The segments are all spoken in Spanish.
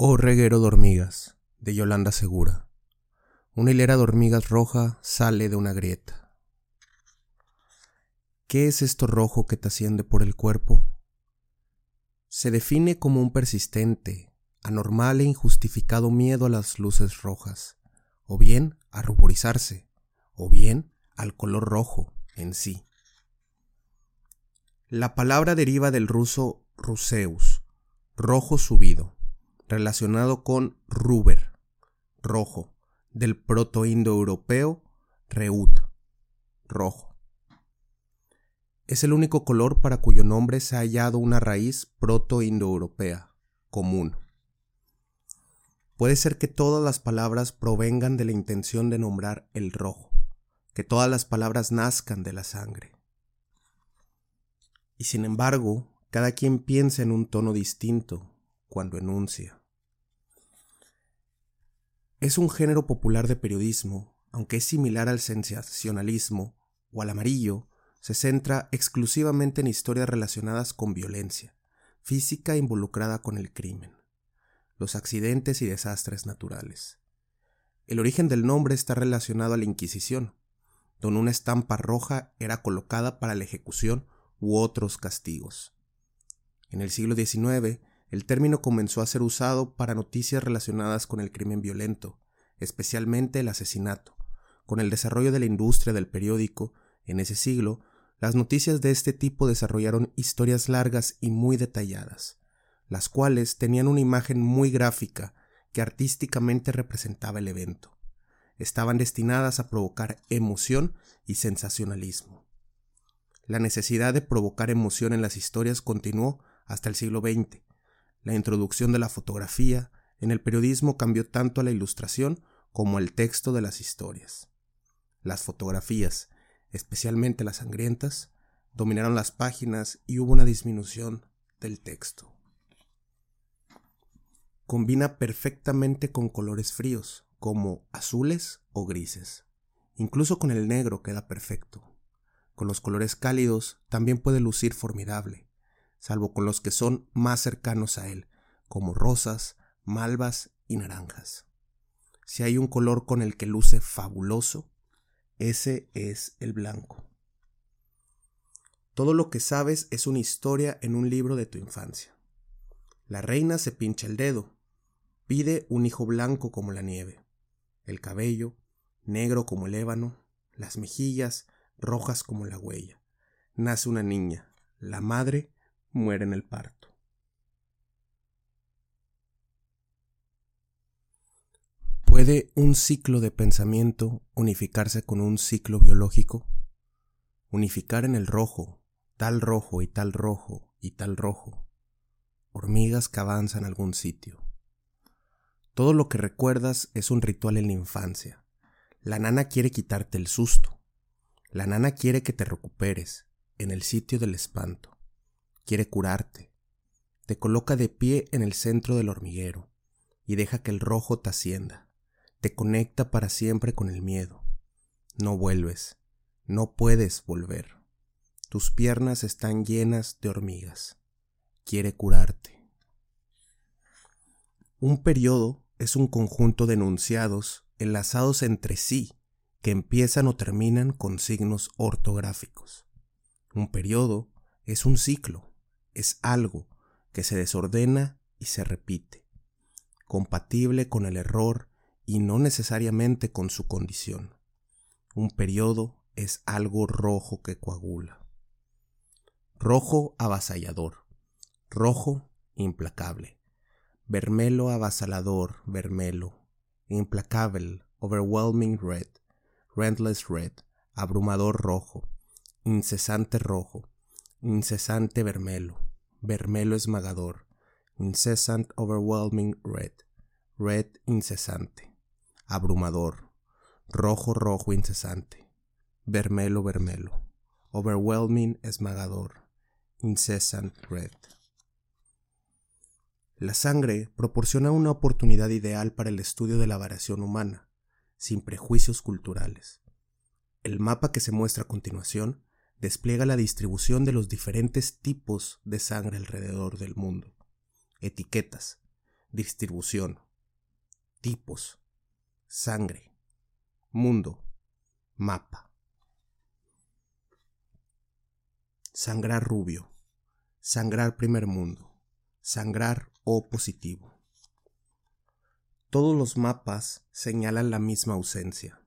Oh reguero de hormigas, de Yolanda Segura. Una hilera de hormigas roja sale de una grieta. ¿Qué es esto rojo que te asciende por el cuerpo? Se define como un persistente, anormal e injustificado miedo a las luces rojas, o bien a ruborizarse, o bien al color rojo en sí. La palabra deriva del ruso ruseus, rojo subido relacionado con ruber, rojo, del proto-indoeuropeo reut, rojo. Es el único color para cuyo nombre se ha hallado una raíz proto-indoeuropea, común. Puede ser que todas las palabras provengan de la intención de nombrar el rojo, que todas las palabras nazcan de la sangre. Y sin embargo, cada quien piensa en un tono distinto cuando enuncia. Es un género popular de periodismo, aunque es similar al sensacionalismo o al amarillo, se centra exclusivamente en historias relacionadas con violencia, física involucrada con el crimen, los accidentes y desastres naturales. El origen del nombre está relacionado a la Inquisición, donde una estampa roja era colocada para la ejecución u otros castigos. En el siglo XIX, el término comenzó a ser usado para noticias relacionadas con el crimen violento, especialmente el asesinato. Con el desarrollo de la industria del periódico, en ese siglo, las noticias de este tipo desarrollaron historias largas y muy detalladas, las cuales tenían una imagen muy gráfica que artísticamente representaba el evento. Estaban destinadas a provocar emoción y sensacionalismo. La necesidad de provocar emoción en las historias continuó hasta el siglo XX, la introducción de la fotografía en el periodismo cambió tanto la ilustración como el texto de las historias. Las fotografías, especialmente las sangrientas, dominaron las páginas y hubo una disminución del texto. Combina perfectamente con colores fríos, como azules o grises. Incluso con el negro queda perfecto. Con los colores cálidos también puede lucir formidable salvo con los que son más cercanos a él, como rosas, malvas y naranjas. Si hay un color con el que luce fabuloso, ese es el blanco. Todo lo que sabes es una historia en un libro de tu infancia. La reina se pincha el dedo, pide un hijo blanco como la nieve, el cabello, negro como el ébano, las mejillas, rojas como la huella. Nace una niña, la madre muere en el parto. ¿Puede un ciclo de pensamiento unificarse con un ciclo biológico? Unificar en el rojo, tal rojo y tal rojo y tal rojo. Hormigas que avanzan a algún sitio. Todo lo que recuerdas es un ritual en la infancia. La nana quiere quitarte el susto. La nana quiere que te recuperes en el sitio del espanto quiere curarte. Te coloca de pie en el centro del hormiguero y deja que el rojo te ascienda. Te conecta para siempre con el miedo. No vuelves, no puedes volver. Tus piernas están llenas de hormigas. Quiere curarte. Un periodo es un conjunto de enunciados enlazados entre sí que empiezan o terminan con signos ortográficos. Un periodo es un ciclo, es algo que se desordena y se repite, compatible con el error y no necesariamente con su condición. Un periodo es algo rojo que coagula. Rojo avasallador, rojo implacable. Vermelo avasalador, vermelo. Implacable, overwhelming red. Relentless red, abrumador rojo. Incesante rojo. Incesante vermelo vermelo esmagador, incessant overwhelming red, red incesante, abrumador, rojo rojo incesante, vermelo vermelo, overwhelming esmagador, incessant red. La sangre proporciona una oportunidad ideal para el estudio de la variación humana, sin prejuicios culturales. El mapa que se muestra a continuación despliega la distribución de los diferentes tipos de sangre alrededor del mundo. Etiquetas, distribución, tipos, sangre, mundo, mapa. Sangrar rubio, sangrar primer mundo, sangrar O positivo. Todos los mapas señalan la misma ausencia.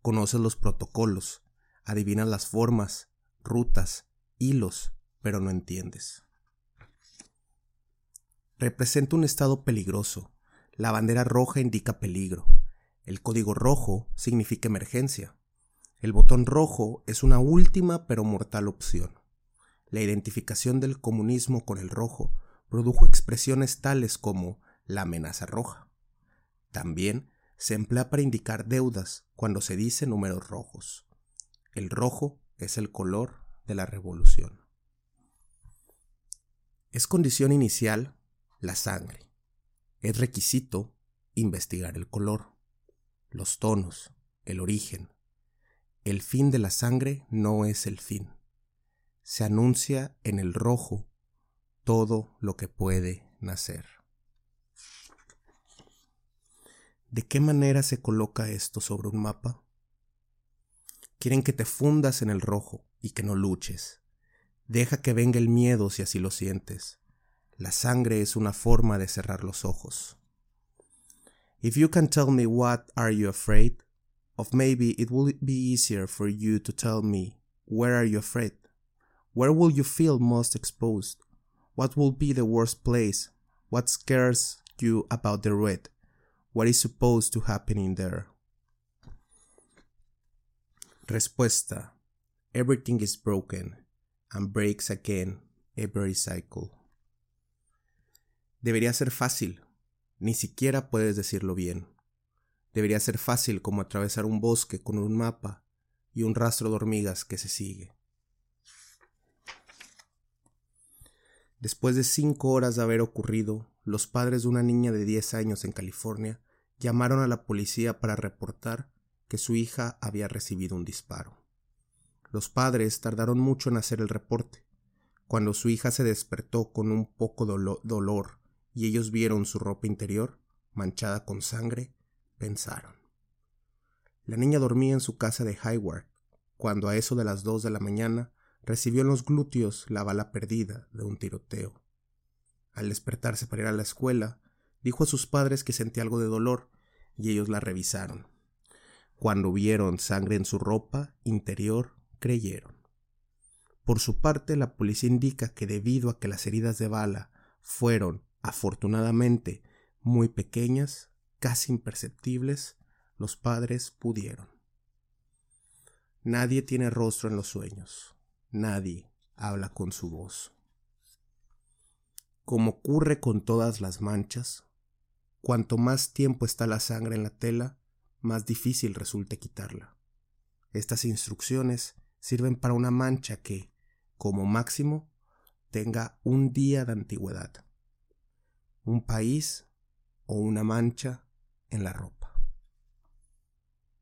Conoces los protocolos, adivinas las formas, rutas, hilos, pero no entiendes. Representa un estado peligroso. La bandera roja indica peligro. El código rojo significa emergencia. El botón rojo es una última pero mortal opción. La identificación del comunismo con el rojo produjo expresiones tales como la amenaza roja. También se emplea para indicar deudas cuando se dice números rojos. El rojo es el color de la revolución. Es condición inicial la sangre. Es requisito investigar el color, los tonos, el origen. El fin de la sangre no es el fin. Se anuncia en el rojo todo lo que puede nacer. ¿De qué manera se coloca esto sobre un mapa? Quieren que te fundas en el rojo y que no luches. Deja que venga el miedo si así lo sientes. La sangre es una forma de cerrar los ojos. If you can tell me what are you afraid of, maybe it will be easier for you to tell me where are you afraid? Where will you feel most exposed? What will be the worst place? What scares you about the red? What is supposed to happen in there? Respuesta. Everything is broken and breaks again every cycle. Debería ser fácil, ni siquiera puedes decirlo bien. Debería ser fácil como atravesar un bosque con un mapa y un rastro de hormigas que se sigue. Después de cinco horas de haber ocurrido, los padres de una niña de 10 años en California llamaron a la policía para reportar que su hija había recibido un disparo. Los padres tardaron mucho en hacer el reporte. Cuando su hija se despertó con un poco de dolor y ellos vieron su ropa interior manchada con sangre, pensaron. La niña dormía en su casa de Hayward, cuando a eso de las dos de la mañana recibió en los glúteos la bala perdida de un tiroteo. Al despertarse para ir a la escuela, dijo a sus padres que sentía algo de dolor y ellos la revisaron. Cuando vieron sangre en su ropa interior, creyeron. Por su parte, la policía indica que debido a que las heridas de bala fueron, afortunadamente, muy pequeñas, casi imperceptibles, los padres pudieron. Nadie tiene rostro en los sueños, nadie habla con su voz. Como ocurre con todas las manchas, cuanto más tiempo está la sangre en la tela, más difícil resulta quitarla. Estas instrucciones sirven para una mancha que, como máximo, tenga un día de antigüedad, un país o una mancha en la ropa.